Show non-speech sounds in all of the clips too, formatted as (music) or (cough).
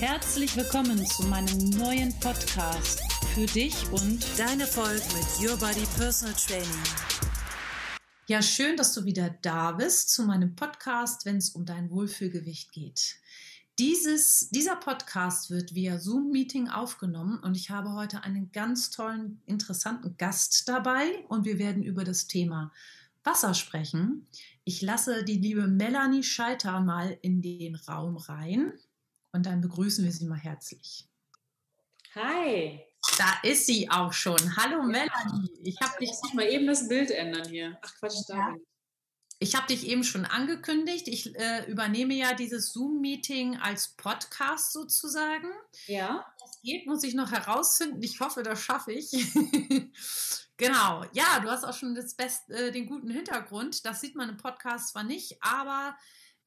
Herzlich willkommen zu meinem neuen Podcast für dich und deine Erfolg mit Your Body Personal Training. Ja, schön, dass du wieder da bist zu meinem Podcast, wenn es um dein Wohlfühlgewicht geht. Dieses, dieser Podcast wird via Zoom-Meeting aufgenommen und ich habe heute einen ganz tollen, interessanten Gast dabei und wir werden über das Thema Wasser sprechen. Ich lasse die liebe Melanie Scheiter mal in den Raum rein. Und dann begrüßen wir sie mal herzlich. Hi. Da ist sie auch schon. Hallo ja. Melanie. Ich habe dich. Muss mal eben das Bild ändern hier. Ach Quatsch, da ja. Ich habe dich eben schon angekündigt. Ich äh, übernehme ja dieses Zoom-Meeting als Podcast sozusagen. Ja. Das geht, muss ich noch herausfinden. Ich hoffe, das schaffe ich. (laughs) genau. Ja, du hast auch schon das Best, äh, den guten Hintergrund. Das sieht man im Podcast zwar nicht, aber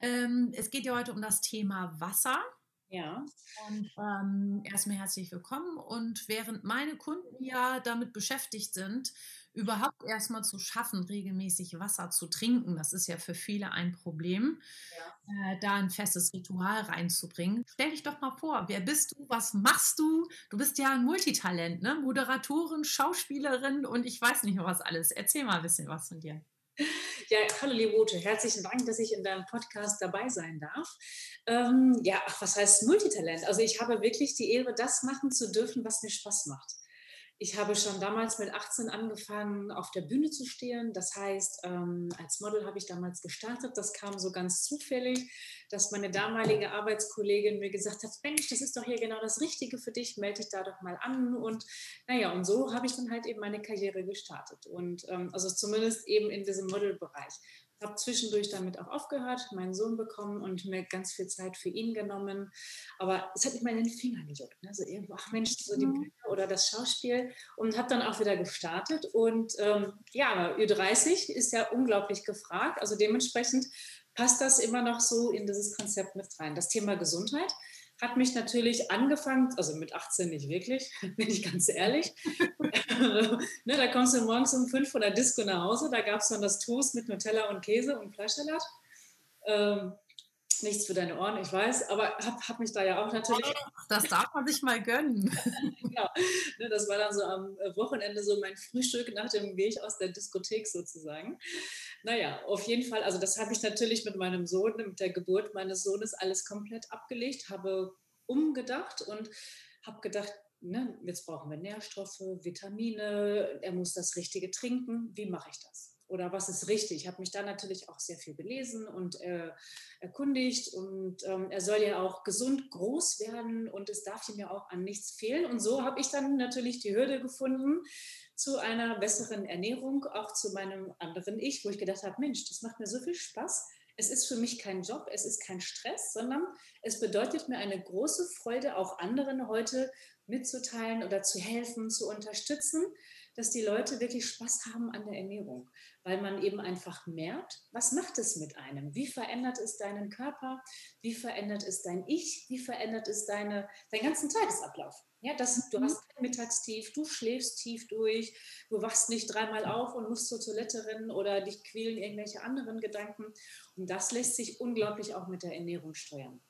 ähm, es geht ja heute um das Thema Wasser. Ja. Und ähm, erstmal herzlich willkommen. Und während meine Kunden ja damit beschäftigt sind, überhaupt erstmal zu schaffen, regelmäßig Wasser zu trinken, das ist ja für viele ein Problem, ja. äh, da ein festes Ritual reinzubringen. Stell dich doch mal vor, wer bist du, was machst du? Du bist ja ein Multitalent, ne? Moderatorin, Schauspielerin und ich weiß nicht noch was alles. Erzähl mal ein bisschen was von dir. Ja, hallo Liebote, herzlichen Dank, dass ich in deinem Podcast dabei sein darf. Ähm, ja, ach, was heißt Multitalent? Also ich habe wirklich die Ehre, das machen zu dürfen, was mir Spaß macht. Ich habe schon damals mit 18 angefangen, auf der Bühne zu stehen. Das heißt, ähm, als Model habe ich damals gestartet. Das kam so ganz zufällig, dass meine damalige Arbeitskollegin mir gesagt hat, Mensch, das ist doch hier genau das Richtige für dich, melde dich da doch mal an. Und naja, und so habe ich dann halt eben meine Karriere gestartet. Und ähm, also zumindest eben in diesem Modelbereich habe zwischendurch damit auch aufgehört, meinen Sohn bekommen und mir ganz viel Zeit für ihn genommen. Aber es hat mich mal in den Finger gejuckt. Ne? So irgendwo, ach Mensch, so die mhm. Bühne oder das Schauspiel. Und habe dann auch wieder gestartet. Und ähm, ja, Ü30 ist ja unglaublich gefragt. Also dementsprechend passt das immer noch so in dieses Konzept mit rein. Das Thema Gesundheit hat mich natürlich angefangen, also mit 18 nicht wirklich, (laughs) bin ich ganz ehrlich. (laughs) ne, da kommst du morgens um 5 von der Disco nach Hause, da gab es dann das Toast mit Nutella und Käse und Fleischsalat. Ähm, nichts für deine Ohren, ich weiß, aber habe hab mich da ja auch natürlich. Das darf man sich mal gönnen. (laughs) genau. Ne, das war dann so am Wochenende so mein Frühstück nach dem Weg aus der Diskothek sozusagen. Naja, auf jeden Fall, also das habe ich natürlich mit meinem Sohn, mit der Geburt meines Sohnes alles komplett abgelegt, habe umgedacht und habe gedacht, ne, jetzt brauchen wir Nährstoffe, Vitamine, er muss das Richtige trinken, wie mache ich das? Oder was ist richtig. Ich habe mich da natürlich auch sehr viel belesen und äh, erkundigt und ähm, er soll ja auch gesund groß werden und es darf ihm ja auch an nichts fehlen. Und so habe ich dann natürlich die Hürde gefunden zu einer besseren Ernährung, auch zu meinem anderen Ich, wo ich gedacht habe, Mensch, das macht mir so viel Spaß. Es ist für mich kein Job, es ist kein Stress, sondern es bedeutet mir eine große Freude, auch anderen heute mitzuteilen oder zu helfen, zu unterstützen dass die Leute wirklich Spaß haben an der Ernährung, weil man eben einfach merkt, was macht es mit einem? Wie verändert es deinen Körper? Wie verändert es dein Ich? Wie verändert es deine, deinen ganzen Tagesablauf? Ja, das, du mhm. hast kein Mittagstief, du schläfst tief durch, du wachst nicht dreimal auf und musst zur Toilette rennen oder dich quälen irgendwelche anderen Gedanken. Und das lässt sich unglaublich auch mit der Ernährung steuern.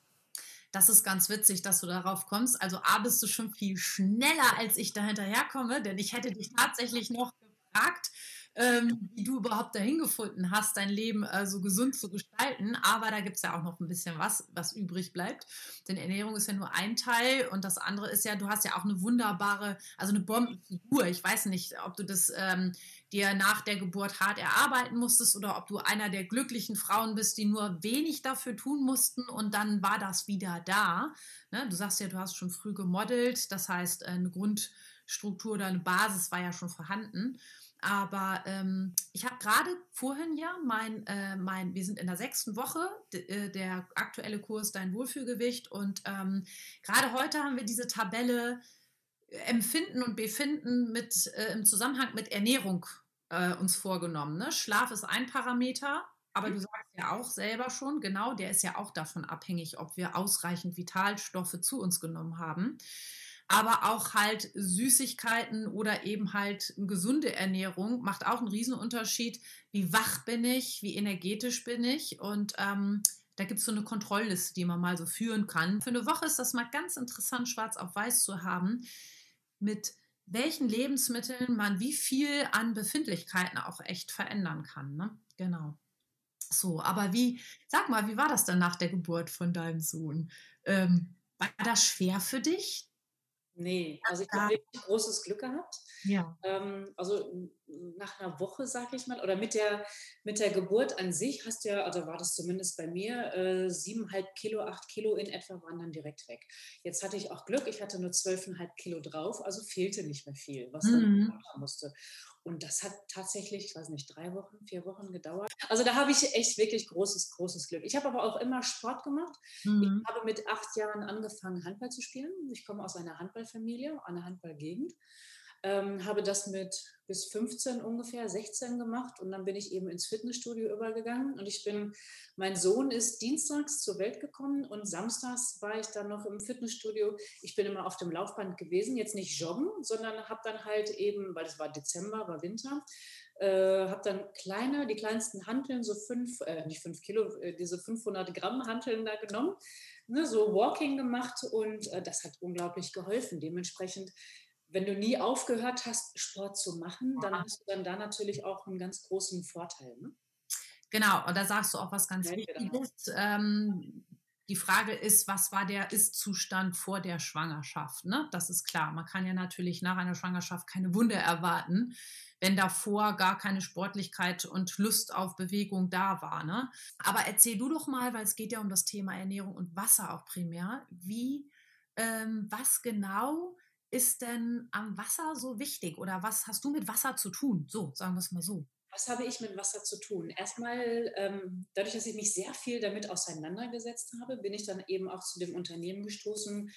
Das ist ganz witzig, dass du darauf kommst. Also A, bist du schon viel schneller, als ich da hinterherkomme, denn ich hätte dich tatsächlich noch gefragt, ähm, wie du überhaupt dahin gefunden hast, dein Leben äh, so gesund zu gestalten. Aber da gibt es ja auch noch ein bisschen was, was übrig bleibt. Denn Ernährung ist ja nur ein Teil und das andere ist ja, du hast ja auch eine wunderbare, also eine Bombenfigur. Ich weiß nicht, ob du das ähm, dir nach der Geburt hart erarbeiten musstest oder ob du einer der glücklichen Frauen bist, die nur wenig dafür tun mussten und dann war das wieder da. Ne? Du sagst ja, du hast schon früh gemodelt, das heißt, eine Grundstruktur oder eine Basis war ja schon vorhanden. Aber ähm, ich habe gerade vorhin ja mein, äh, mein, wir sind in der sechsten Woche, äh, der aktuelle Kurs Dein Wohlfühlgewicht und ähm, gerade heute haben wir diese Tabelle äh, Empfinden und Befinden mit, äh, im Zusammenhang mit Ernährung äh, uns vorgenommen. Ne? Schlaf ist ein Parameter, aber mhm. du sagst ja auch selber schon, genau, der ist ja auch davon abhängig, ob wir ausreichend Vitalstoffe zu uns genommen haben aber auch halt Süßigkeiten oder eben halt gesunde Ernährung macht auch einen Riesenunterschied. Wie wach bin ich, wie energetisch bin ich und ähm, da gibt es so eine Kontrollliste, die man mal so führen kann. Für eine Woche ist das mal ganz interessant, schwarz auf weiß zu haben, mit welchen Lebensmitteln man wie viel an Befindlichkeiten auch echt verändern kann. Ne? Genau. So, aber wie, sag mal, wie war das dann nach der Geburt von deinem Sohn? Ähm, war das schwer für dich? Nee, also ich habe wirklich großes Glück gehabt. Ja. Ähm, also nach einer Woche, sag ich mal, oder mit der, mit der Geburt an sich hast du ja, oder war das zumindest bei mir, äh, siebeneinhalb Kilo, acht Kilo in etwa waren dann direkt weg. Jetzt hatte ich auch Glück, ich hatte nur zwölfeinhalb Kilo drauf, also fehlte nicht mehr viel, was mhm. dann machen musste. Und das hat tatsächlich, ich weiß nicht, drei Wochen, vier Wochen gedauert. Also da habe ich echt wirklich großes, großes Glück. Ich habe aber auch immer Sport gemacht. Mhm. Ich habe mit acht Jahren angefangen, Handball zu spielen. Ich komme aus einer Handballfamilie, einer Handballgegend. Ähm, habe das mit bis 15 ungefähr, 16 gemacht und dann bin ich eben ins Fitnessstudio übergegangen und ich bin, mein Sohn ist dienstags zur Welt gekommen und samstags war ich dann noch im Fitnessstudio. Ich bin immer auf dem Laufband gewesen, jetzt nicht joggen, sondern habe dann halt eben, weil es war Dezember, war Winter, äh, habe dann kleine, die kleinsten Hanteln, so fünf, äh, nicht fünf Kilo, äh, diese 500 Gramm Hanteln da genommen, ne, so Walking gemacht und äh, das hat unglaublich geholfen. Dementsprechend wenn du nie aufgehört hast, Sport zu machen, dann hast du dann da natürlich auch einen ganz großen Vorteil. Ne? Genau, und da sagst du auch was ganz ja, Wichtiges. Ähm, die Frage ist, was war der Ist-Zustand vor der Schwangerschaft? Ne? Das ist klar. Man kann ja natürlich nach einer Schwangerschaft keine Wunder erwarten, wenn davor gar keine Sportlichkeit und Lust auf Bewegung da war. Ne? Aber erzähl du doch mal, weil es geht ja um das Thema Ernährung und Wasser auch primär, wie, ähm, was genau ist denn am Wasser so wichtig oder was hast du mit Wasser zu tun? So, sagen wir es mal so. Was habe ich mit Wasser zu tun? Erstmal, ähm, dadurch, dass ich mich sehr viel damit auseinandergesetzt habe, bin ich dann eben auch zu dem Unternehmen gestoßen,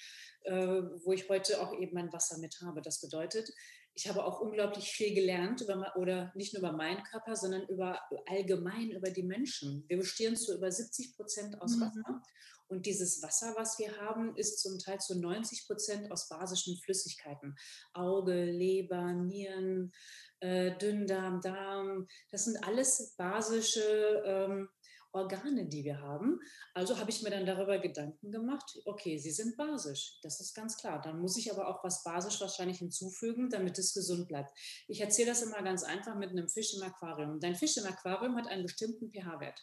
äh, wo ich heute auch eben mein Wasser mit habe. Das bedeutet, ich habe auch unglaublich viel gelernt über, oder nicht nur über meinen Körper, sondern über allgemein über die Menschen. Wir bestehen zu über 70 Prozent aus mhm. Wasser und dieses Wasser, was wir haben, ist zum Teil zu 90 Prozent aus basischen Flüssigkeiten. Auge, Leber, Nieren, äh, Dünndarm, Darm. Das sind alles basische ähm, Organe, die wir haben. Also habe ich mir dann darüber Gedanken gemacht, okay, sie sind basisch, das ist ganz klar. Dann muss ich aber auch was basisch wahrscheinlich hinzufügen, damit es gesund bleibt. Ich erzähle das immer ganz einfach mit einem Fisch im Aquarium. Dein Fisch im Aquarium hat einen bestimmten pH-Wert.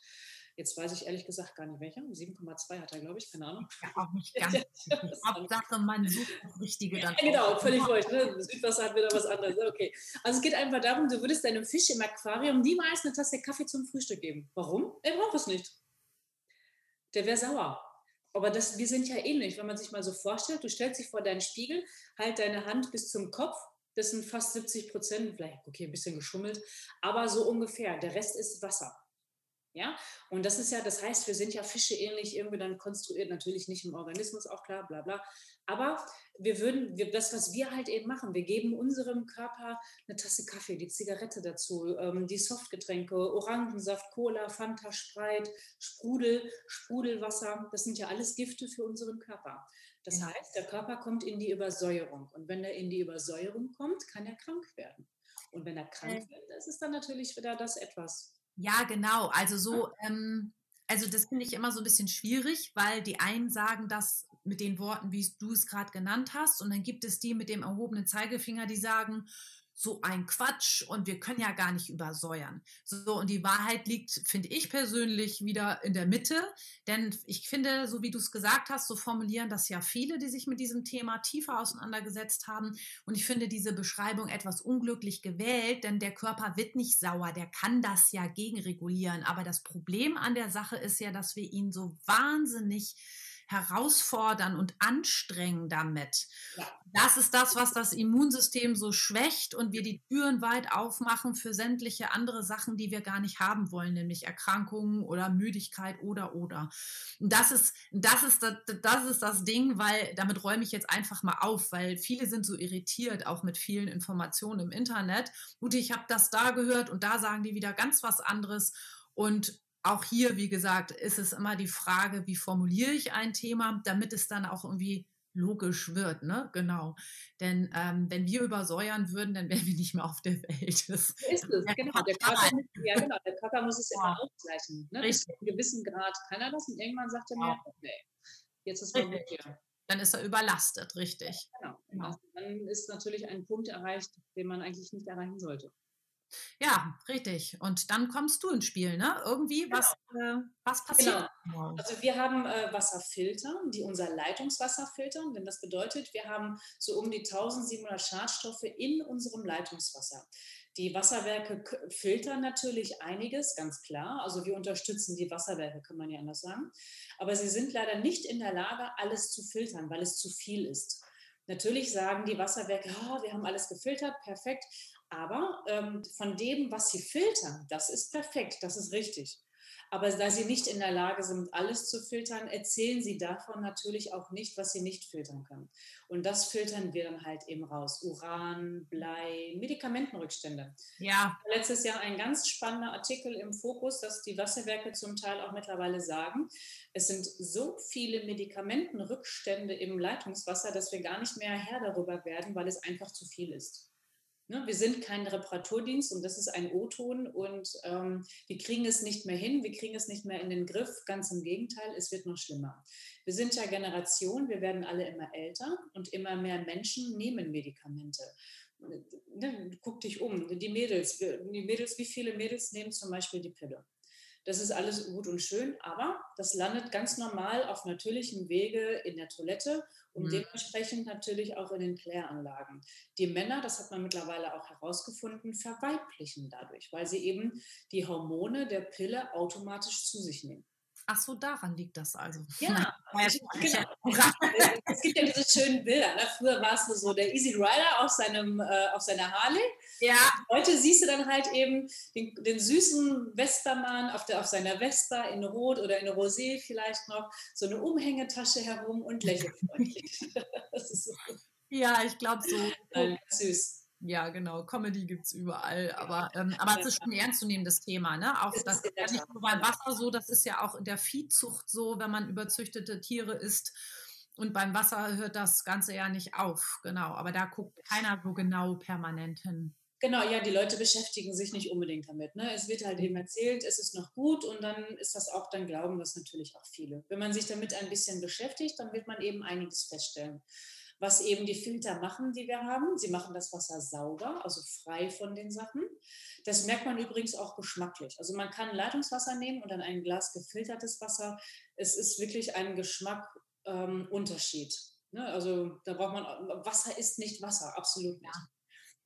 Jetzt weiß ich ehrlich gesagt gar nicht welcher. 7,2 hat er, glaube ich, keine Ahnung. Ja, auch nicht (laughs) ganz. Hauptsache, man sucht das Richtige dann. Ja, genau, völlig falsch. Ne? Südwasser hat wieder was anderes. Okay. Also es geht einfach darum, du würdest deinem Fisch im Aquarium niemals eine Tasse Kaffee zum Frühstück geben. Warum? Er braucht es nicht. Der wäre sauer. Aber das, wir sind ja ähnlich, wenn man sich mal so vorstellt, du stellst dich vor deinen Spiegel, halt deine Hand bis zum Kopf, das sind fast 70 Prozent, vielleicht, okay, ein bisschen geschummelt, aber so ungefähr. Der Rest ist Wasser. Ja, und das ist ja, das heißt, wir sind ja Fische ähnlich irgendwie dann konstruiert, natürlich nicht im Organismus, auch klar, bla bla. Aber wir würden, wir, das, was wir halt eben machen, wir geben unserem Körper eine Tasse Kaffee, die Zigarette dazu, ähm, die Softgetränke, Orangensaft, Cola, Fanta, Spreit, Sprudel, Sprudelwasser, das sind ja alles Gifte für unseren Körper. Das ja. heißt, der Körper kommt in die Übersäuerung. Und wenn er in die Übersäuerung kommt, kann er krank werden. Und wenn er krank wird, ist es dann natürlich wieder das etwas ja, genau. Also so, ähm, also das finde ich immer so ein bisschen schwierig, weil die einen sagen das mit den Worten, wie du es gerade genannt hast, und dann gibt es die mit dem erhobenen Zeigefinger, die sagen, so ein Quatsch und wir können ja gar nicht übersäuern. So, und die Wahrheit liegt, finde ich persönlich, wieder in der Mitte. Denn ich finde, so wie du es gesagt hast, so formulieren das ja viele, die sich mit diesem Thema tiefer auseinandergesetzt haben. Und ich finde diese Beschreibung etwas unglücklich gewählt, denn der Körper wird nicht sauer, der kann das ja gegenregulieren. Aber das Problem an der Sache ist ja, dass wir ihn so wahnsinnig herausfordern und anstrengen damit. Ja. Das ist das, was das Immunsystem so schwächt und wir die Türen weit aufmachen für sämtliche andere Sachen, die wir gar nicht haben wollen, nämlich Erkrankungen oder Müdigkeit oder oder. Und das ist das ist das, das ist das Ding, weil damit räume ich jetzt einfach mal auf, weil viele sind so irritiert auch mit vielen Informationen im Internet. Gut, ich habe das da gehört und da sagen die wieder ganz was anderes und auch hier, wie gesagt, ist es immer die Frage, wie formuliere ich ein Thema, damit es dann auch irgendwie logisch wird, ne? Genau. Denn ähm, wenn wir übersäuern würden, dann wären wir nicht mehr auf der Welt. (laughs) Das ist es, genau. Der Körper, ja, genau. Der Körper muss es ja. immer ausgleichen. Ne? Zu einem gewissen Grad kann er das und irgendwann sagt er mir, okay, jetzt ist es gut hier. Dann ist er überlastet, richtig. Genau. genau. Dann ist natürlich ein Punkt erreicht, den man eigentlich nicht erreichen sollte. Ja, richtig. Und dann kommst du ins Spiel, ne? Irgendwie, genau. was, äh, was passiert? Genau. Also wir haben äh, Wasserfilter, die unser Leitungswasser filtern, denn das bedeutet, wir haben so um die 1700 Schadstoffe in unserem Leitungswasser. Die Wasserwerke filtern natürlich einiges, ganz klar. Also wir unterstützen die Wasserwerke, kann man ja anders sagen. Aber sie sind leider nicht in der Lage, alles zu filtern, weil es zu viel ist. Natürlich sagen die Wasserwerke, oh, wir haben alles gefiltert, perfekt. Aber ähm, von dem, was sie filtern, das ist perfekt, das ist richtig. Aber da sie nicht in der Lage sind, alles zu filtern, erzählen sie davon natürlich auch nicht, was sie nicht filtern können. Und das filtern wir dann halt eben raus. Uran, Blei, Medikamentenrückstände. Ja. Letztes Jahr ein ganz spannender Artikel im Fokus, dass die Wasserwerke zum Teil auch mittlerweile sagen, es sind so viele Medikamentenrückstände im Leitungswasser, dass wir gar nicht mehr Herr darüber werden, weil es einfach zu viel ist. Ne, wir sind kein Reparaturdienst und das ist ein O-Ton und ähm, wir kriegen es nicht mehr hin, wir kriegen es nicht mehr in den Griff. Ganz im Gegenteil, es wird noch schlimmer. Wir sind ja Generation, wir werden alle immer älter und immer mehr Menschen nehmen Medikamente. Ne, guck dich um, die Mädels, die Mädels, wie viele Mädels nehmen zum Beispiel die Pille? Das ist alles gut und schön, aber das landet ganz normal auf natürlichem Wege in der Toilette und mhm. dementsprechend natürlich auch in den Kläranlagen. Die Männer, das hat man mittlerweile auch herausgefunden, verweiblichen dadurch, weil sie eben die Hormone der Pille automatisch zu sich nehmen. Ach so, daran liegt das also. (laughs) Ja, genau. es gibt ja diese schönen Bilder. Ne? Früher war es so der Easy Rider auf, seinem, äh, auf seiner Harley. Ja. Heute siehst du dann halt eben den, den süßen Vespermann auf, der, auf seiner Vespa in Rot oder in Rosé vielleicht noch, so eine Umhängetasche herum und lächelt freundlich. (laughs) so. Ja, ich glaube so. Nein, süß. Ja, genau. Comedy gibt es überall. Aber, ähm, aber es ist schon ein ernstzunehmendes Thema. Ne? Auch das, das ist ja nicht nur beim Wasser so, das ist ja auch in der Viehzucht so, wenn man überzüchtete Tiere isst. Und beim Wasser hört das Ganze ja nicht auf. Genau. Aber da guckt keiner so genau permanent hin. Genau, ja, die Leute beschäftigen sich nicht unbedingt damit. Ne? Es wird halt eben erzählt, es ist noch gut und dann ist das auch, dann glauben das natürlich auch viele. Wenn man sich damit ein bisschen beschäftigt, dann wird man eben einiges feststellen was eben die Filter machen, die wir haben. Sie machen das Wasser sauber, also frei von den Sachen. Das merkt man übrigens auch geschmacklich. Also man kann Leitungswasser nehmen und dann ein Glas gefiltertes Wasser. Es ist wirklich ein Geschmackunterschied. Ähm, ne? Also da braucht man, Wasser ist nicht Wasser, absolut nicht.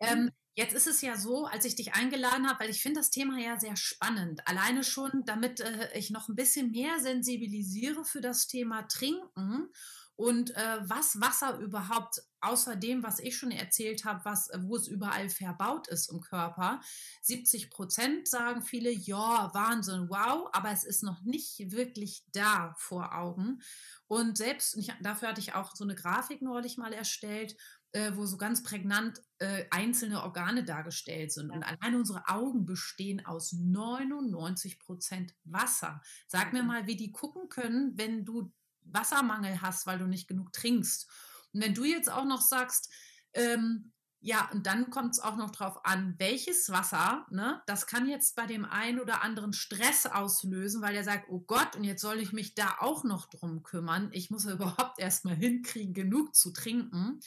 Ja. Ähm, Jetzt ist es ja so, als ich dich eingeladen habe, weil ich finde das Thema ja sehr spannend. Alleine schon, damit äh, ich noch ein bisschen mehr sensibilisiere für das Thema Trinken und äh, was Wasser überhaupt außer dem, was ich schon erzählt habe, was, äh, wo es überall verbaut ist im Körper. 70 Prozent sagen viele, ja, Wahnsinn, wow, aber es ist noch nicht wirklich da vor Augen. Und selbst, dafür hatte ich auch so eine Grafik neulich mal erstellt, äh, wo so ganz prägnant äh, einzelne Organe dargestellt sind. Und allein unsere Augen bestehen aus 99 Prozent Wasser. Sag mir mal, wie die gucken können, wenn du Wassermangel hast, weil du nicht genug trinkst. Und wenn du jetzt auch noch sagst, ähm, ja, und dann kommt es auch noch drauf an, welches Wasser, ne, das kann jetzt bei dem einen oder anderen Stress auslösen, weil er sagt, oh Gott, und jetzt soll ich mich da auch noch drum kümmern. Ich muss ja überhaupt erstmal hinkriegen, genug zu trinken.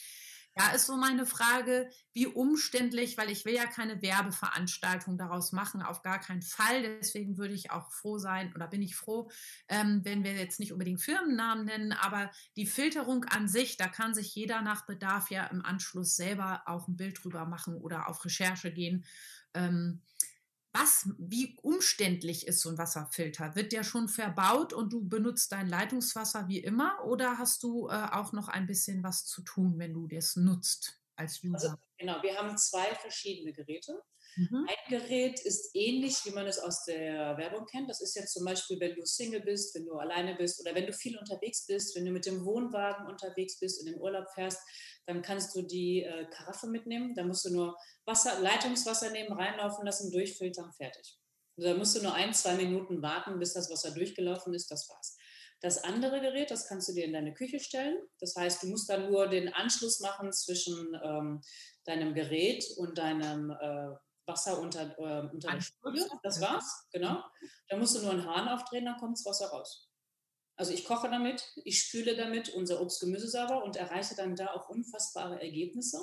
Da ist so meine Frage, wie umständlich, weil ich will ja keine Werbeveranstaltung daraus machen, auf gar keinen Fall. Deswegen würde ich auch froh sein oder bin ich froh, ähm, wenn wir jetzt nicht unbedingt Firmennamen nennen, aber die Filterung an sich, da kann sich jeder nach Bedarf ja im Anschluss selber auch ein Bild drüber machen oder auf Recherche gehen. Ähm, was, wie umständlich ist so ein Wasserfilter? Wird der schon verbaut und du benutzt dein Leitungswasser wie immer oder hast du äh, auch noch ein bisschen was zu tun, wenn du das nutzt als User? Also, genau, wir haben zwei verschiedene Geräte. Mhm. Ein Gerät ist ähnlich, wie man es aus der Werbung kennt. Das ist jetzt zum Beispiel, wenn du Single bist, wenn du alleine bist oder wenn du viel unterwegs bist, wenn du mit dem Wohnwagen unterwegs bist und in den Urlaub fährst, dann kannst du die äh, Karaffe mitnehmen. Da musst du nur Wasser, Leitungswasser nehmen, reinlaufen lassen, durchfiltern, fertig. Also da musst du nur ein, zwei Minuten warten, bis das Wasser durchgelaufen ist, das war's. Das andere Gerät, das kannst du dir in deine Küche stellen. Das heißt, du musst dann nur den Anschluss machen zwischen ähm, deinem Gerät und deinem äh, Wasser unter, äh, unter der Spüle. Das war's, genau. Da musst du nur einen Hahn aufdrehen, dann kommt das Wasser raus. Also ich koche damit, ich spüle damit unser Obst-Gemüse sauber und erreiche dann da auch unfassbare Ergebnisse,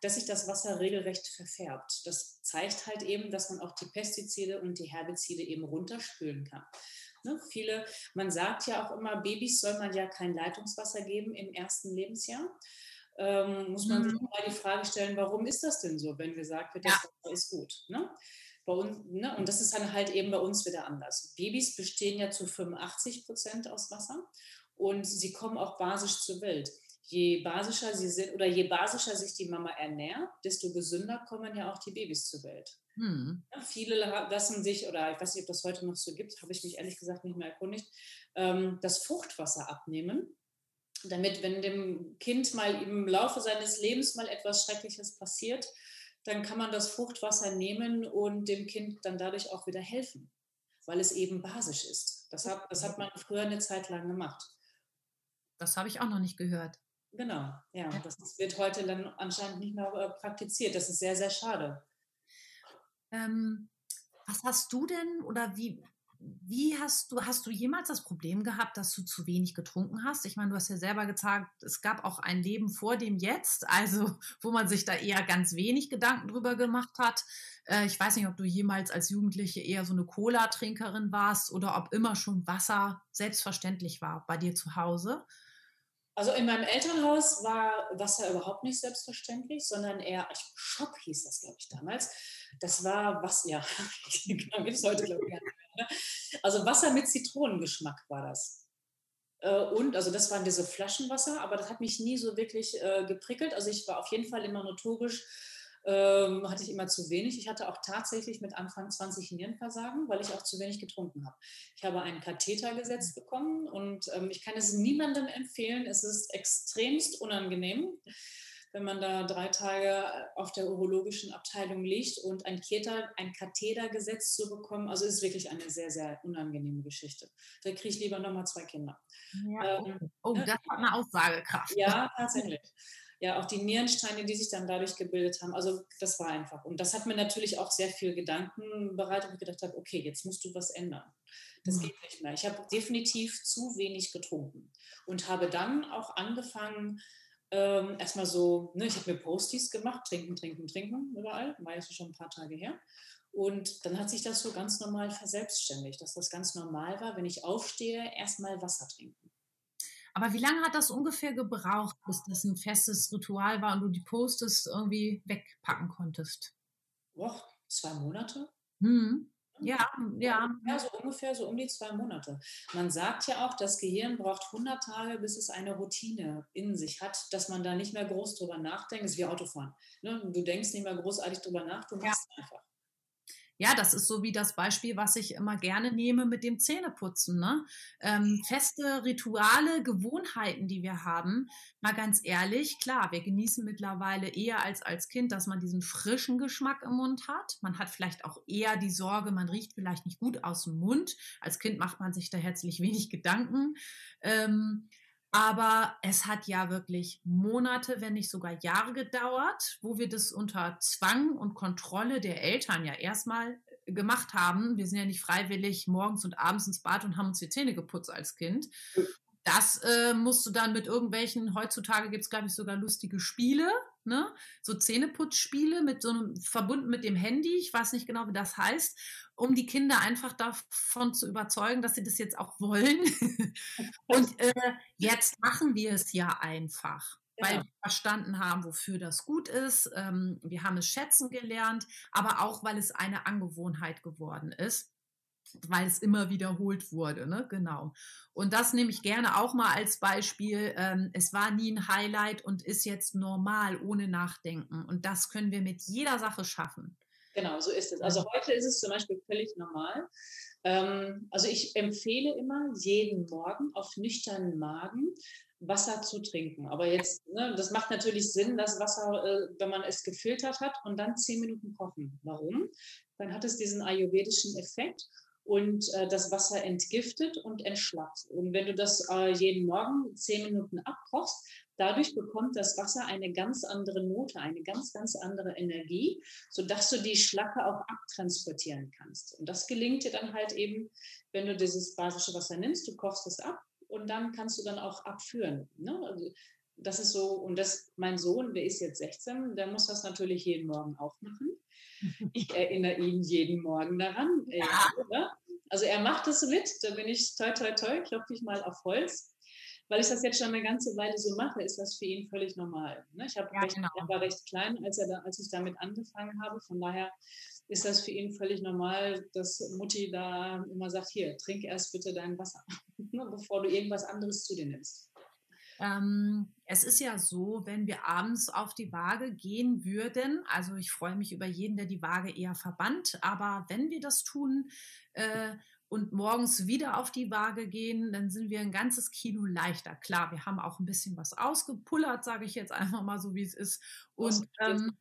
dass sich das Wasser regelrecht verfärbt. Das zeigt halt eben, dass man auch die Pestizide und die Herbizide eben runterspülen kann. Ne, viele, man sagt ja auch immer, Babys soll man ja kein Leitungswasser geben im ersten Lebensjahr ähm, muss man mhm. sich mal die Frage stellen, warum ist das denn so, wenn gesagt wird, das ja. ist gut. Ne? Bei uns, ne? Und das ist dann halt eben bei uns wieder anders. Babys bestehen ja zu 85 Prozent aus Wasser und sie kommen auch basisch zur Welt. Je basischer sie sind oder je basischer sich die Mama ernährt, desto gesünder kommen ja auch die Babys zur Welt. Hm. Ja, viele lassen sich, oder ich weiß nicht, ob das heute noch so gibt, habe ich mich ehrlich gesagt nicht mehr erkundigt, ähm, das Fruchtwasser abnehmen damit, wenn dem Kind mal im Laufe seines Lebens mal etwas Schreckliches passiert, dann kann man das Fruchtwasser nehmen und dem Kind dann dadurch auch wieder helfen, weil es eben basisch ist. Das hat, das hat man früher eine Zeit lang gemacht. Das habe ich auch noch nicht gehört. Genau, ja. Das wird heute dann anscheinend nicht mehr äh, praktiziert. Das ist sehr, sehr schade. Ähm, was hast du denn oder wie, wie hast du, hast du jemals das Problem gehabt, dass du zu wenig getrunken hast? Ich meine, du hast ja selber gesagt, es gab auch ein Leben vor dem Jetzt, also (laughs) wo man sich da eher ganz wenig Gedanken drüber gemacht hat. Äh, ich weiß nicht, ob du jemals als Jugendliche eher so eine Cola-Trinkerin warst oder ob immer schon Wasser selbstverständlich war bei dir zu Hause. Also in meinem Elternhaus war Wasser überhaupt nicht selbstverständlich, sondern eher Schock hieß das, glaube ich, damals. Das war was, ja, (laughs) gibt es heute, glaube ich, Ne? (laughs) Also Wasser mit Zitronengeschmack war das. Äh, und, also das waren diese Flaschenwasser, aber das hat mich nie so wirklich äh, geprickelt. Also ich war auf jeden Fall immer notorisch, ähm, hatte ich immer zu wenig. Ich hatte auch tatsächlich mit Anfang 20 Nierenversagen, weil ich auch zu wenig getrunken habe. Ich habe einen Katheter gesetzt bekommen und ähm, ich kann es niemandem empfehlen. Es ist extremst unangenehm wenn man da drei Tage auf der urologischen Abteilung liegt und ein Katheter, ein Katheter gesetzt zu bekommen, also ist wirklich eine sehr, sehr unangenehme Geschichte. Da kriege ich lieber nochmal zwei Kinder. Ja, ähm, oh, oh, das hat eine Aussagekraft. Ja, tatsächlich. Ja, auch die Nierensteine, die sich dann dadurch gebildet haben. Also das war einfach. Und das hat mir natürlich auch sehr viel Gedanken bereitet, wo ich gedacht habe, okay, jetzt musst du was ändern. Das mhm. geht nicht mehr. Ich habe definitiv zu wenig getrunken und habe dann auch angefangen, ähm, erstmal so, ne, ich habe mir Posties gemacht, trinken, trinken, trinken überall, war jetzt schon ein paar Tage her. Und dann hat sich das so ganz normal verselbstständigt, dass das ganz normal war, wenn ich aufstehe, erstmal Wasser trinken. Aber wie lange hat das ungefähr gebraucht, bis das ein festes Ritual war und du die Postes irgendwie wegpacken konntest? Boah, zwei Monate. Hm. Ja, ja. Ja, so ungefähr so um die zwei Monate. Man sagt ja auch, das Gehirn braucht 100 Tage, bis es eine Routine in sich hat, dass man da nicht mehr groß drüber nachdenkt. Das ist wie Autofahren. Ne? Du denkst nicht mehr großartig drüber nach, du machst ja. einfach. Ja, das ist so wie das Beispiel, was ich immer gerne nehme mit dem Zähneputzen. Ne? Ähm, feste Rituale, Gewohnheiten, die wir haben. Mal ganz ehrlich, klar, wir genießen mittlerweile eher als als Kind, dass man diesen frischen Geschmack im Mund hat. Man hat vielleicht auch eher die Sorge, man riecht vielleicht nicht gut aus dem Mund. Als Kind macht man sich da herzlich wenig Gedanken. Ähm, aber es hat ja wirklich Monate, wenn nicht sogar Jahre gedauert, wo wir das unter Zwang und Kontrolle der Eltern ja erstmal gemacht haben. Wir sind ja nicht freiwillig morgens und abends ins Bad und haben uns die Zähne geputzt als Kind. Das äh, musst du dann mit irgendwelchen, heutzutage gibt es, glaube ich, sogar lustige Spiele, ne? So Zähneputzspiele mit so einem, verbunden mit dem Handy, ich weiß nicht genau, wie das heißt, um die Kinder einfach davon zu überzeugen, dass sie das jetzt auch wollen. (laughs) Und äh, jetzt machen wir es ja einfach. Ja. Weil wir verstanden haben, wofür das gut ist. Ähm, wir haben es schätzen gelernt, aber auch, weil es eine Angewohnheit geworden ist weil es immer wiederholt wurde, ne? Genau. Und das nehme ich gerne auch mal als Beispiel. Ähm, es war nie ein Highlight und ist jetzt normal, ohne Nachdenken. Und das können wir mit jeder Sache schaffen. Genau, so ist es. Also heute ist es zum Beispiel völlig normal. Ähm, also ich empfehle immer, jeden Morgen auf nüchternen Magen Wasser zu trinken. Aber jetzt, ne, das macht natürlich Sinn, das Wasser, äh, wenn man es gefiltert hat und dann zehn Minuten kochen. Warum? Dann hat es diesen ayurvedischen Effekt und äh, das Wasser entgiftet und entschlackt. Und wenn du das äh, jeden Morgen zehn Minuten abkochst, dadurch bekommt das Wasser eine ganz andere Note, eine ganz, ganz andere Energie, sodass du die Schlacke auch abtransportieren kannst. Und das gelingt dir dann halt eben, wenn du dieses basische Wasser nimmst, du kochst es ab und dann kannst du dann auch abführen. Ne? Also das ist so, und das, mein Sohn, der ist jetzt 16, der muss das natürlich jeden Morgen auch machen. (laughs) Ich erinnere ihn jeden Morgen daran. Ja. Ja, also er macht das mit, da bin ich toi toi toi, klopfe ich mal auf Holz. Weil ich das jetzt schon eine ganze Weile so mache, ist das für ihn völlig normal. Ne? Ich ja, recht, genau. er war recht klein, als, er da, als ich damit angefangen habe. Von daher ist das für ihn völlig normal, dass Mutti da immer sagt, hier, trink erst bitte dein Wasser, (laughs) ne, bevor du irgendwas anderes zu dir nimmst. Ähm, es ist ja so, wenn wir abends auf die Waage gehen würden, also ich freue mich über jeden, der die Waage eher verbannt, aber wenn wir das tun äh, und morgens wieder auf die Waage gehen, dann sind wir ein ganzes Kilo leichter. Klar, wir haben auch ein bisschen was ausgepullert, sage ich jetzt (laughs) einfach mal so, wie es ist. Und ähm,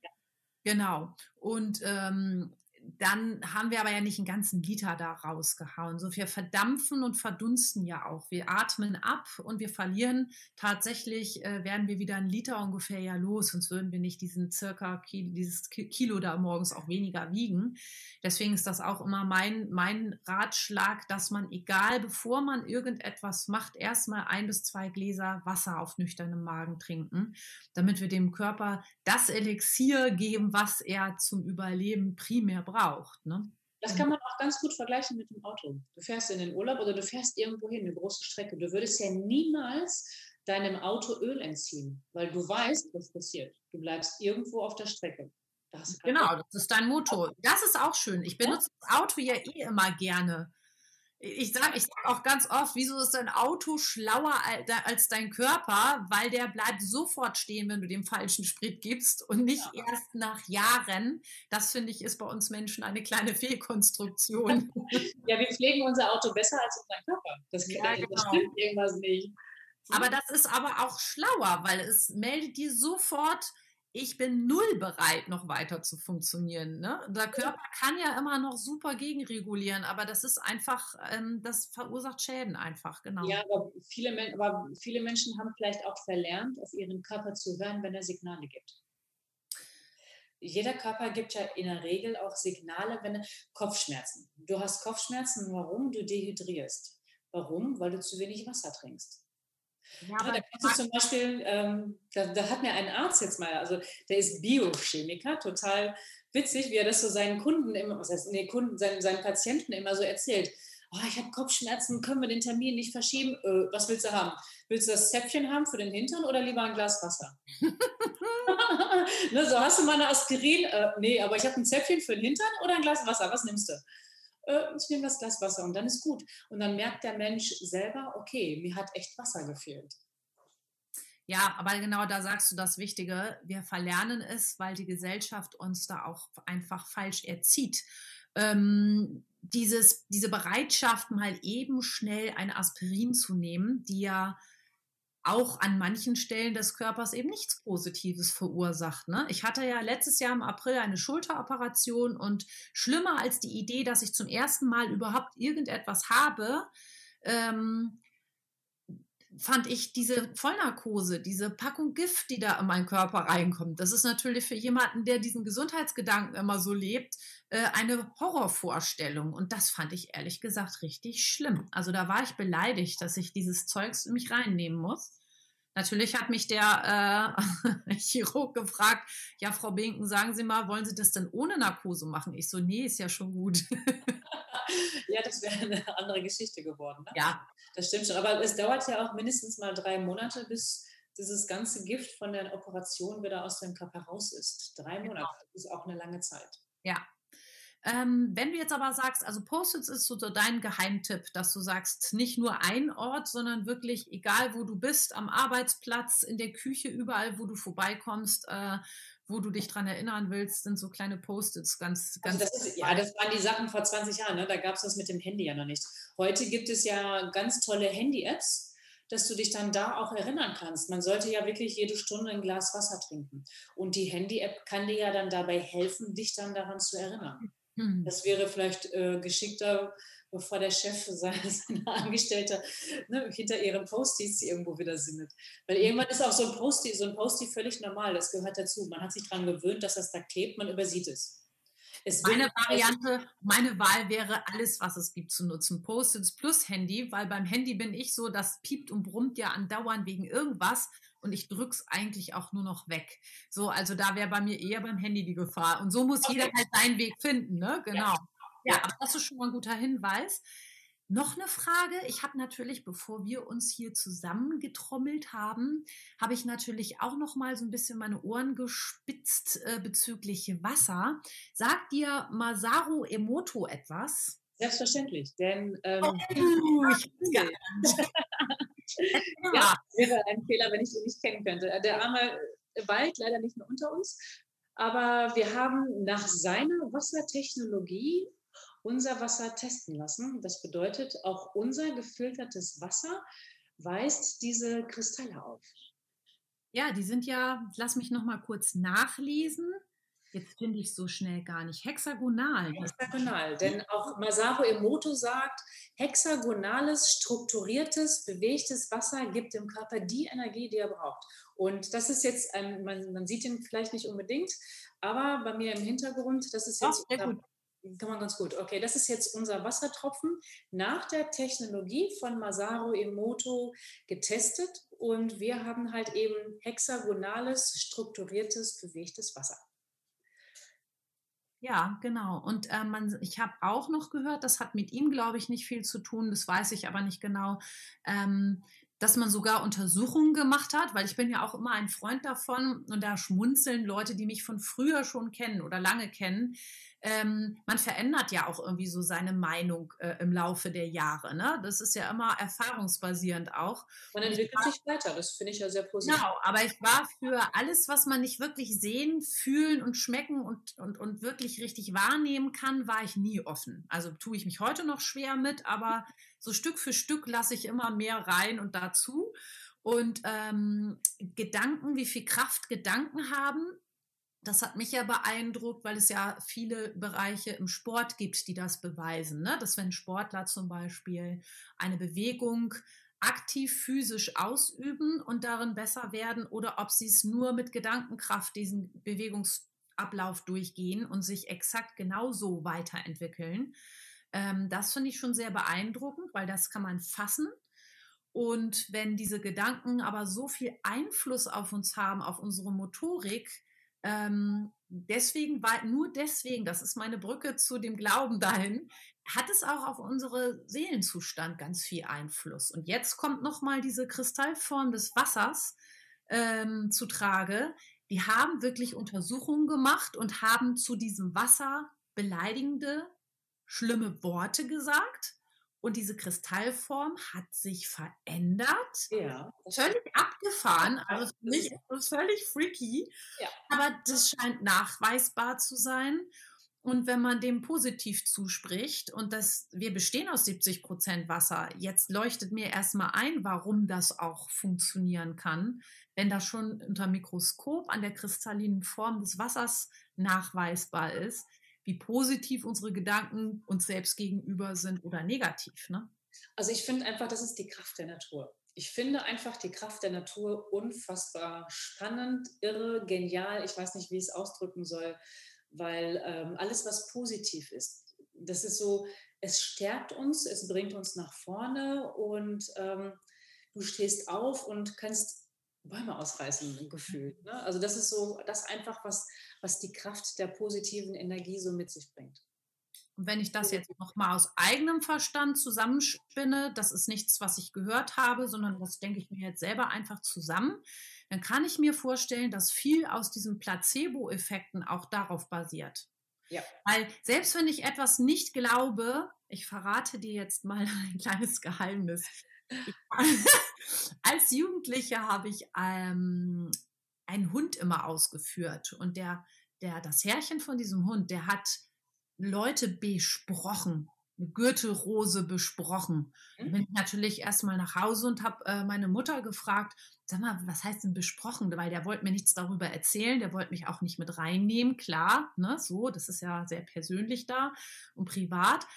genau. Und ähm, dann haben wir aber ja nicht einen ganzen Liter da rausgehauen. So, wir verdampfen und verdunsten ja auch. Wir atmen ab und wir verlieren tatsächlich, äh, werden wir wieder einen Liter ungefähr ja los, sonst würden wir nicht diesen circa Kilo, dieses Kilo da morgens auch weniger wiegen. Deswegen ist das auch immer mein, mein Ratschlag, dass man, egal bevor man irgendetwas macht, erstmal ein bis zwei Gläser Wasser auf nüchternem Magen trinken, damit wir dem Körper das Elixier geben, was er zum Überleben primär braucht braucht. Ne? Das kann man auch ganz gut vergleichen mit dem Auto. Du fährst in den Urlaub oder du fährst irgendwo hin, eine große Strecke. Du würdest ja niemals deinem Auto Öl entziehen, weil du weißt, was passiert. Du bleibst irgendwo auf der Strecke. Das genau, das ist dein Motor. Das ist auch schön. Ich benutze ja? das Auto ja eh immer gerne ich sage ich sag auch ganz oft, wieso ist dein Auto schlauer als dein Körper? Weil der bleibt sofort stehen, wenn du dem falschen Sprit gibst und nicht ja. erst nach Jahren. Das finde ich ist bei uns Menschen eine kleine Fehlkonstruktion. (laughs) Ja, wir pflegen unser Auto besser als unseren Körper. Das, ja, genau. das stimmt irgendwas nicht. Aber das ist aber auch schlauer, weil es meldet dir sofort, ich bin null bereit, noch weiter zu funktionieren. Ne? Der Körper kann ja immer noch super gegenregulieren, aber das ist einfach, ähm, das verursacht Schäden einfach, genau. Ja, aber viele, aber viele Menschen haben vielleicht auch verlernt, auf ihren Körper zu hören, wenn er Signale gibt. Jeder Körper gibt ja in der Regel auch Signale, wenn er Kopfschmerzen. Du hast Kopfschmerzen, warum? Du dehydrierst. Warum? Weil du zu wenig Wasser trinkst. Ja, da kannst du zum Beispiel, ähm, da, da, hat mir ein Arzt jetzt mal, also der ist Biochemiker, total witzig, wie er das so seinen Kunden immer, was heißt, nee, Kunden, seinen, seinen Patienten immer so erzählt. Oh, ich habe Kopfschmerzen, können wir den Termin nicht verschieben? Äh, was willst du haben? Willst du das Zäpfchen haben für den Hintern oder lieber ein Glas Wasser? (laughs) (laughs) ne, so hast du mal eine Aspirin? Äh, nee, aber ich habe ein Zäpfchen für den Hintern oder ein Glas Wasser. Was nimmst du? Äh, ich nehme das Glas Wasser und dann ist gut. Und dann merkt der Mensch selber, okay, mir hat echt Wasser gefehlt. Ja, aber genau da sagst du das Wichtige. Wir verlernen es, weil die Gesellschaft uns da auch einfach falsch erzieht. Ähm, dieses, diese Bereitschaft, mal eben schnell ein Aspirin zu nehmen, die ja auch an manchen Stellen des Körpers eben nichts Positives verursacht. Ne? Ich hatte ja letztes Jahr im April eine Schulteroperation und schlimmer als die Idee, dass ich zum ersten Mal überhaupt irgendetwas habe, ähm, fand ich diese Vollnarkose, diese Packung Gift, die da in meinen Körper reinkommt. Das ist natürlich für jemanden, der diesen Gesundheitsgedanken immer so lebt, äh, eine Horrorvorstellung. Und das fand ich ehrlich gesagt richtig schlimm. Also da war ich beleidigt, dass ich dieses Zeugs in mich reinnehmen muss. Natürlich hat mich der äh, (laughs) Chirurg gefragt, ja, Frau Binken, sagen Sie mal, wollen Sie das denn ohne Narkose machen? Ich so, nee, ist ja schon gut. (laughs) ja, das wäre eine andere Geschichte geworden. Ne? Ja. Das stimmt schon. Aber es dauert ja auch mindestens mal drei Monate, bis dieses ganze Gift von der Operation wieder aus dem Körper raus ist. Drei genau. Monate genau. ist auch eine lange Zeit. Ja, ähm, wenn du jetzt aber sagst, also Post-its ist so dein Geheimtipp, dass du sagst, nicht nur ein Ort, sondern wirklich, egal wo du bist, am Arbeitsplatz, in der Küche, überall, wo du vorbeikommst, äh, wo du dich dran erinnern willst, sind so kleine Post-its ganz, also ganz. Also das ist, ja, das waren die Sachen vor 20 Jahren, ne? da gab es das mit dem Handy ja noch nicht. Heute gibt es ja ganz tolle Handy-Apps dass du dich dann da auch erinnern kannst. Man sollte ja wirklich jede Stunde ein Glas Wasser trinken. Und die Handy-App kann dir ja dann dabei helfen, dich dann daran zu erinnern. Mhm. Das wäre vielleicht äh, geschickter, bevor der Chef (laughs) seine, seine Angestellte ne, hinter ihren Posties irgendwo wieder sinnet. Weil irgendwann ist auch so ein Postie, so ein Postie völlig normal, das gehört dazu. Man hat sich daran gewöhnt, dass das da klebt, man übersieht es. Es meine Variante, meine Wahl wäre, alles, was es gibt, zu nutzen. Post-its plus Handy, weil beim Handy bin ich so, das piept und brummt ja andauernd wegen irgendwas und ich drücke es eigentlich auch nur noch weg. So, also da wäre bei mir eher beim Handy die Gefahr. Und so muss okay. jeder halt seinen Weg finden, ne? Genau. Ja, ja aber das ist schon mal ein guter Hinweis. Noch eine Frage. Ich habe natürlich, bevor wir uns hier zusammengetrommelt haben, habe ich natürlich auch noch mal so ein bisschen meine Ohren gespitzt äh, bezüglich Wasser. Sagt dir Masaru Emoto etwas? Selbstverständlich, denn ähm, oh, ich (laughs) ja, wäre ein Fehler, wenn ich ihn nicht kennen könnte. Der arme Wald leider nicht mehr unter uns, aber wir haben nach seiner Wassertechnologie unser Wasser testen lassen. Das bedeutet, auch unser gefiltertes Wasser weist diese Kristalle auf. Ja, die sind ja, lass mich noch mal kurz nachlesen. Jetzt finde ich so schnell gar nicht. Hexagonal. Hexagonal, denn auch Masaru Emoto sagt, hexagonales, strukturiertes, bewegtes Wasser gibt dem Körper die Energie, die er braucht. Und das ist jetzt, ein, man, man sieht ihn vielleicht nicht unbedingt, aber bei mir im Hintergrund, das ist jetzt oh, kann man ganz gut. Okay, das ist jetzt unser Wassertropfen nach der Technologie von Masaru Emoto getestet und wir haben halt eben hexagonales, strukturiertes, bewegtes Wasser. Ja, genau. Und äh, man, ich habe auch noch gehört, das hat mit ihm, glaube ich, nicht viel zu tun, das weiß ich aber nicht genau, ähm, dass man sogar Untersuchungen gemacht hat, weil ich bin ja auch immer ein Freund davon und da schmunzeln Leute, die mich von früher schon kennen oder lange kennen, ähm, man verändert ja auch irgendwie so seine Meinung äh, im Laufe der Jahre. Ne? Das ist ja immer erfahrungsbasierend auch. Man entwickelt sich weiter, das finde ich ja sehr positiv. Genau, aber ich war für alles, was man nicht wirklich sehen, fühlen und schmecken und, und, und wirklich richtig wahrnehmen kann, war ich nie offen. Also tue ich mich heute noch schwer mit, aber so Stück für Stück lasse ich immer mehr rein und dazu. Und ähm, Gedanken, wie viel Kraft Gedanken haben, das hat mich ja beeindruckt, weil es ja viele Bereiche im Sport gibt, die das beweisen. Ne? Dass wenn Sportler zum Beispiel eine Bewegung aktiv physisch ausüben und darin besser werden oder ob sie es nur mit Gedankenkraft diesen Bewegungsablauf durchgehen und sich exakt genauso weiterentwickeln. Ähm, das finde ich schon sehr beeindruckend, weil das kann man fassen. Und wenn diese Gedanken aber so viel Einfluss auf uns haben, auf unsere Motorik, ähm, deswegen war nur deswegen, das ist meine Brücke zu dem Glauben dahin, hat es auch auf unsere Seelenzustand ganz viel Einfluss. Und jetzt kommt noch mal diese Kristallform des Wassers ähm, zu Trage. Die haben wirklich Untersuchungen gemacht und haben zu diesem Wasser beleidigende, schlimme Worte gesagt und diese Kristallform hat sich verändert. Ja. Völlig abgefahren. Also für mich ist das völlig freaky. Ja. Aber das scheint nachweisbar zu sein. Und wenn man dem positiv zuspricht und das, wir bestehen aus 70 Prozent Wasser, jetzt leuchtet mir erstmal ein, warum das auch funktionieren kann, wenn das schon unter Mikroskop an der kristallinen Form des Wassers nachweisbar ist, wie positiv unsere Gedanken uns selbst gegenüber sind oder negativ. Ne? Also ich finde einfach, das ist die Kraft der Natur. Ich finde einfach die Kraft der Natur unfassbar spannend, irre, genial. Ich weiß nicht, wie ich es ausdrücken soll, weil ähm, alles, was positiv ist, das ist so, es stärkt uns, es bringt uns nach vorne und ähm, du stehst auf und kannst Bäume ausreißen gefühlt. Ne? Also das ist so, das einfach, was, was die Kraft der positiven Energie so mit sich bringt. Und wenn ich das jetzt nochmal aus eigenem Verstand zusammenspinne, das ist nichts, was ich gehört habe, sondern das denke ich mir jetzt selber einfach zusammen, dann kann ich mir vorstellen, dass viel aus diesen Placebo-Effekten auch darauf basiert. Ja. Weil selbst wenn ich etwas nicht glaube, ich verrate dir jetzt mal (laughs) ein kleines Geheimnis. (laughs) als Jugendliche habe ich ähm, einen Hund immer ausgeführt und der, der, das Herrchen von diesem Hund, der hat Leute besprochen, eine Gürtelrose besprochen. Da bin ich natürlich erstmal nach Hause und habe äh, meine Mutter gefragt, sag mal, was heißt denn besprochen? Weil der wollte mir nichts darüber erzählen, der wollte mich auch nicht mit reinnehmen, klar, ne, so, das ist ja sehr persönlich da und privat.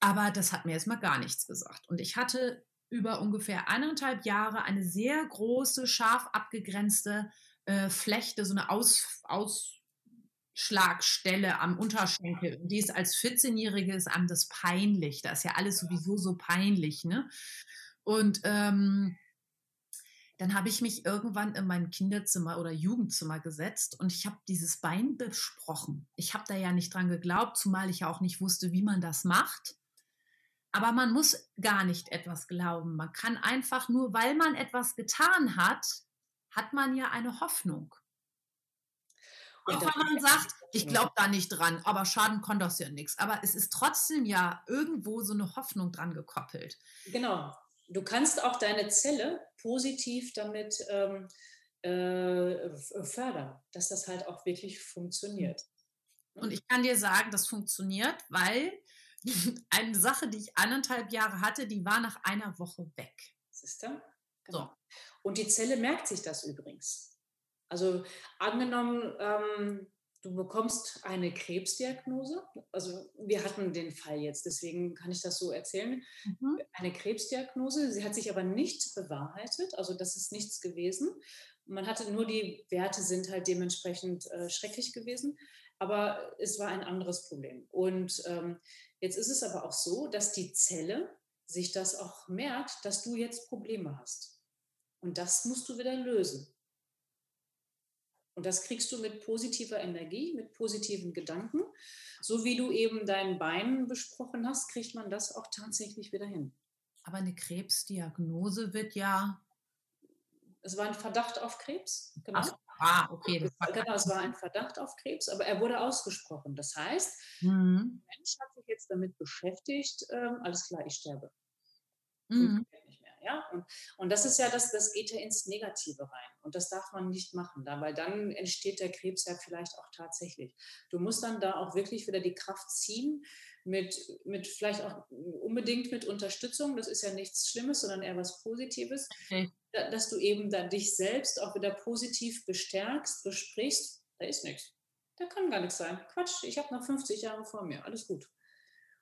Aber das hat mir erstmal gar nichts gesagt. Und ich hatte über ungefähr eineinhalb Jahre eine sehr große, scharf abgegrenzte äh, Flechte, so eine Aus, Ausschlagstelle am Unterschenkel. Die ist als 14-Jähriges einem das peinlich. Da ist ja alles sowieso so peinlich. Ne? Und ähm, dann habe ich mich irgendwann in mein Kinderzimmer oder Jugendzimmer gesetzt und ich habe dieses Bein besprochen. Ich habe da ja nicht dran geglaubt, zumal ich ja auch nicht wusste, wie man das macht. Aber man muss gar nicht etwas glauben. Man kann einfach nur, weil man etwas getan hat, hat man ja eine Hoffnung. Auch wenn man sagt, ich glaube da nicht dran, aber schaden kann das ja nichts. Aber es ist trotzdem ja irgendwo so eine Hoffnung dran gekoppelt. Genau. Du kannst auch deine Zelle positiv damit ähm, äh, fördern, dass das halt auch wirklich funktioniert. Und ich kann dir sagen, das funktioniert, weil (laughs) eine Sache, die ich anderthalb Jahre hatte, die war nach einer Woche weg. Siehst du? Genau. So. Und die Zelle merkt sich das übrigens. Also angenommen, ähm, du bekommst eine Krebsdiagnose. Also wir hatten den Fall jetzt, deswegen kann ich das so erzählen. Mhm. Eine Krebsdiagnose, sie hat sich aber nicht bewahrheitet, also das ist nichts gewesen. Man hatte nur die Werte sind halt dementsprechend äh, schrecklich gewesen, aber es war ein anderes Problem. Und ähm, jetzt ist es aber auch so, dass die Zelle sich das auch merkt, dass du jetzt Probleme hast. Und das musst du wieder lösen. Und das kriegst du mit positiver Energie, mit positiven Gedanken. So wie du eben dein Bein besprochen hast, kriegt man das auch tatsächlich wieder hin. Aber eine Krebsdiagnose wird ja. Es war ein Verdacht auf Krebs. Genau. Ach, ah, okay. genau, es war ein Verdacht auf Krebs, aber er wurde ausgesprochen. Das heißt, mhm. der Mensch hat sich jetzt damit beschäftigt, ähm, alles klar, ich sterbe. Mhm. Ja? Und, und das ist ja das, das geht ja ins Negative rein. Und das darf man nicht machen, da, weil dann entsteht der Krebs ja vielleicht auch tatsächlich. Du musst dann da auch wirklich wieder die Kraft ziehen, mit, mit vielleicht auch unbedingt mit Unterstützung. Das ist ja nichts Schlimmes, sondern eher was Positives. Okay. Dass du eben dann dich selbst auch wieder positiv bestärkst, besprichst. Da ist nichts. Da kann gar nichts sein. Quatsch, ich habe noch 50 Jahre vor mir. Alles gut.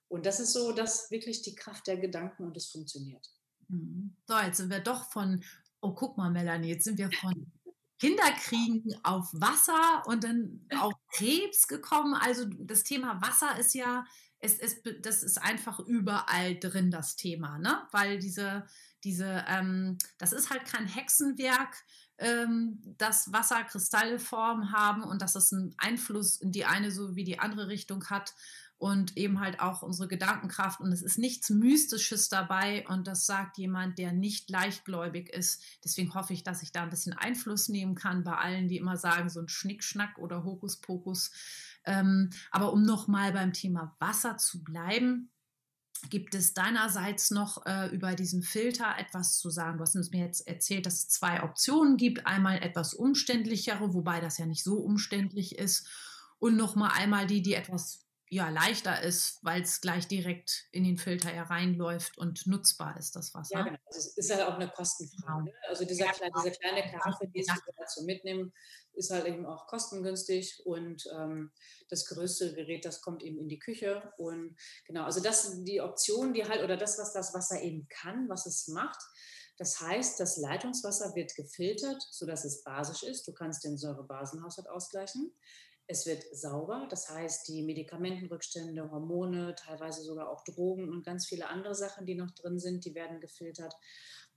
Und das ist so, dass wirklich die Kraft der Gedanken und es funktioniert. Mhm. So, jetzt sind wir doch von, oh guck mal, Melanie, jetzt sind wir von Kinderkriegen auf Wasser und dann auf Krebs gekommen. Also das Thema Wasser ist ja, es, es, das ist einfach überall drin, das Thema, ne? Weil diese, diese, ähm, das ist halt kein Hexenwerk, ähm, dass Wasser Kristallform haben und dass es einen Einfluss in die eine so wie die andere Richtung hat und eben halt auch unsere Gedankenkraft. Und es ist nichts Mystisches dabei. Und das sagt jemand, der nicht leichtgläubig ist. Deswegen hoffe ich, dass ich da ein bisschen Einfluss nehmen kann bei allen, die immer sagen, so ein Schnickschnack oder Hokuspokus. Ähm, aber um nochmal beim Thema Wasser zu bleiben, Gibt es deinerseits noch äh, über diesen Filter etwas zu sagen? Du hast uns mir jetzt erzählt, dass es zwei Optionen gibt. Einmal etwas umständlichere, wobei das ja nicht so umständlich ist. Und nochmal einmal die, die etwas ja, leichter ist, weil es gleich direkt in den Filter hereinläuft und nutzbar ist, das Wasser. Ja, genau. Also es ist halt auch eine Kostenfrage. Genau. Also dieser, ja, kleine, diese kleine Karaffe, die ja. Sie dazu mitnehmen, ist halt eben auch kostengünstig und ähm, das größte Gerät, das kommt eben in die Küche. Und genau, also das sind die Option, die halt, oder das, was das Wasser eben kann, was es macht. Das heißt, das Leitungswasser wird gefiltert, sodass es basisch ist. Du kannst den Säure-Basenhaushalt ausgleichen. Es wird sauber, das heißt, die Medikamentenrückstände, Hormone, teilweise sogar auch Drogen und ganz viele andere Sachen, die noch drin sind, die werden gefiltert.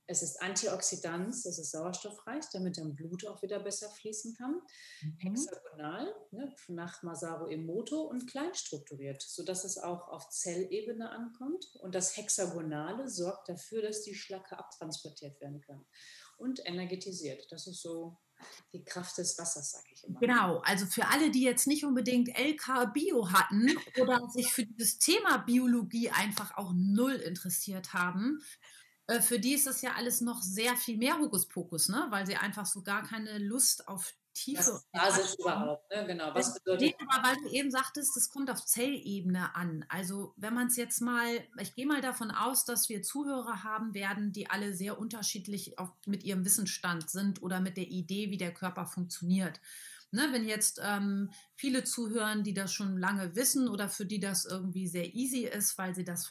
Es ist Antioxidant, es ist sauerstoffreich, damit dein Blut auch wieder besser fließen kann. Mhm. Hexagonal, ne, nach Masaru Emoto und kleinstrukturiert, sodass es auch auf Zellebene ankommt. Und das Hexagonale sorgt dafür, dass die Schlacke abtransportiert werden kann und energetisiert. Das ist so die Kraft des Wassers, sage ich immer. Genau, also für alle, die jetzt nicht unbedingt LK Bio hatten (laughs) oder sich für dieses Thema Biologie einfach auch null interessiert haben, äh, für die ist das ja alles noch sehr viel mehr Hokuspokus, ne? weil sie einfach so gar keine Lust auf Tiefe. Was ist überhaupt? Ne? Genau. Was bedeutet aber, weil du eben sagtest, das kommt auf Zellebene an. Also wenn man es jetzt mal, ich gehe mal davon aus, dass wir Zuhörer haben werden, die alle sehr unterschiedlich auf, mit ihrem Wissensstand sind oder mit der Idee, wie der Körper funktioniert. ne, wenn jetzt ähm, viele zuhören, die das schon lange wissen oder für die das irgendwie sehr easy ist, weil sie das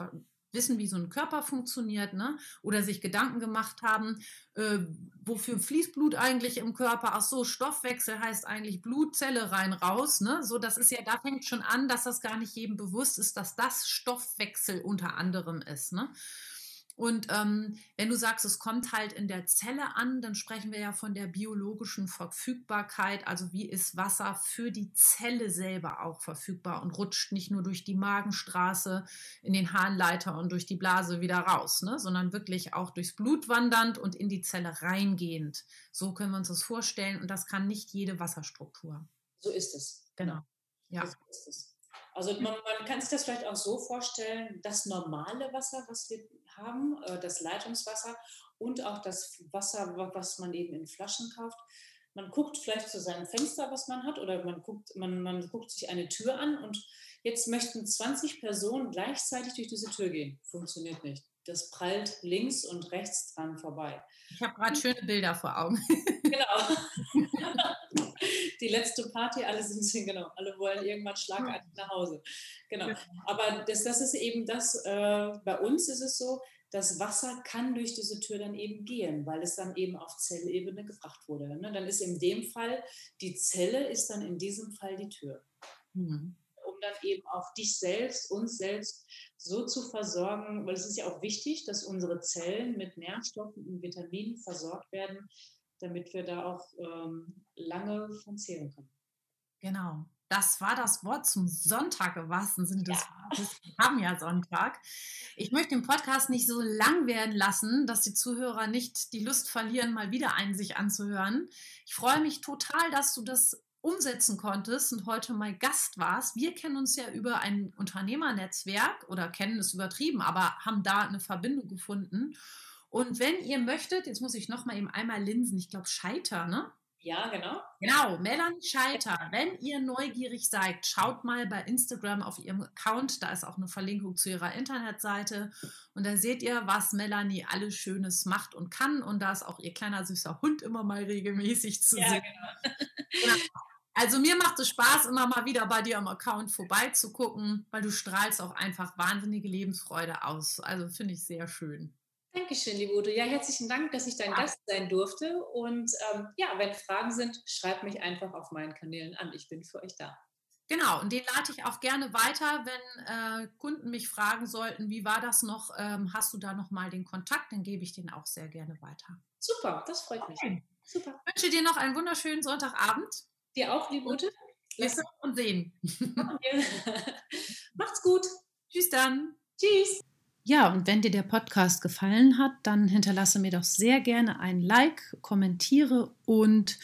wissen, wie so ein Körper funktioniert, ne? oder sich Gedanken gemacht haben, äh, wofür fließt Blut eigentlich im Körper? Ach so, Stoffwechsel heißt eigentlich Blutzelle rein raus. Ne? So, das ist ja, da fängt schon an, dass das gar nicht jedem bewusst ist, dass das Stoffwechsel unter anderem ist. Ne? Und ähm, wenn du sagst, es kommt halt in der Zelle an, dann sprechen wir ja von der biologischen Verfügbarkeit. Also wie ist Wasser für die Zelle selber auch verfügbar und rutscht nicht nur durch die Magenstraße in den Harnleiter und durch die Blase wieder raus, ne? sondern wirklich auch durchs Blut wandernd und in die Zelle reingehend. So können wir uns das vorstellen und das kann nicht jede Wasserstruktur. So ist es. Genau. Ja. So ist es. Also man, man, kann sich das vielleicht auch so vorstellen, das normale Wasser, was wir haben, äh, das Leitungswasser und auch das Wasser, was man eben in Flaschen kauft. Man guckt vielleicht zu seinem Fenster, was man hat, oder man guckt, man, man guckt sich eine Tür an und jetzt möchten 20 Personen gleichzeitig durch diese Tür gehen. Funktioniert nicht. Das prallt links und rechts dran vorbei. Ich habe gerade schöne Bilder vor Augen. (laughs) Genau. Die letzte Party, alle sind genau, alle wollen irgendwann schlagartig nach Hause. Genau. Aber das, das ist eben das, äh, bei uns ist es so, das Wasser kann durch diese Tür dann eben gehen, weil es dann eben auf Zellebene gebracht wurde. Ne? Dann ist in dem Fall, die Zelle ist dann in diesem Fall die Tür. Mhm. Um dann eben auch dich selbst, uns selbst so zu versorgen, weil es ist ja auch wichtig, dass unsere Zellen mit Nährstoffen und Vitaminen versorgt werden, damit wir da auch ähm, lange von zählen können. Genau. Das war das Wort zum Sonntag im wahrsten Sinne des Wortes. Wir haben ja Sonntag. Ich möchte den Podcast nicht so lang werden lassen, dass die Zuhörer nicht die Lust verlieren, mal wieder einen sich anzuhören. Ich freue mich total, dass du das umsetzen konntest und heute mal Gast warst. Wir kennen uns ja über ein Unternehmernetzwerk oder kennen es übertrieben, aber haben da eine Verbindung gefunden. Und wenn ihr möchtet, jetzt muss ich noch mal eben einmal linsen, ich glaube Scheiter, ne? Ja, genau. Genau, Melanie Scheiter. Wenn ihr neugierig seid, schaut mal bei Instagram auf ihrem Account. Da ist auch eine Verlinkung zu ihrer Internetseite. Und da seht ihr, was Melanie alles Schönes macht und kann. Und da ist auch ihr kleiner süßer Hund immer mal regelmäßig zu ja, sehen. Genau. genau. (laughs) Also mir macht es Spaß, immer mal wieder bei dir am Account vorbeizugucken, weil du strahlst auch einfach wahnsinnige Lebensfreude aus. Also finde ich sehr schön. Dankeschön, liebe Ute. Ja, herzlichen Dank, dass ich dein ja. Gast sein durfte. Und ähm, ja, wenn Fragen sind, schreibt mich einfach auf meinen Kanälen an. Ich bin für euch da. Genau, und den lade ich auch gerne weiter, wenn äh, Kunden mich fragen sollten, wie war das noch? Ähm, hast du da noch mal den Kontakt? Dann gebe ich den auch sehr gerne weiter. Super, das freut mich. Okay. Super. Ich wünsche dir noch einen wunderschönen Sonntagabend. Dir auch, liebe Ute. Wir hören und sehen. (laughs) Macht's gut. Tschüss dann. Tschüss. Ja, und wenn dir der Podcast gefallen hat, dann hinterlasse mir doch sehr gerne ein Like, kommentiere und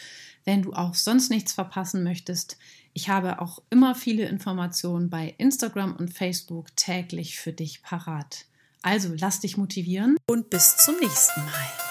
wenn du auch sonst nichts verpassen möchtest, ich habe auch immer viele Informationen bei Instagram und Facebook täglich für dich parat. Also lass dich motivieren und bis zum nächsten Mal.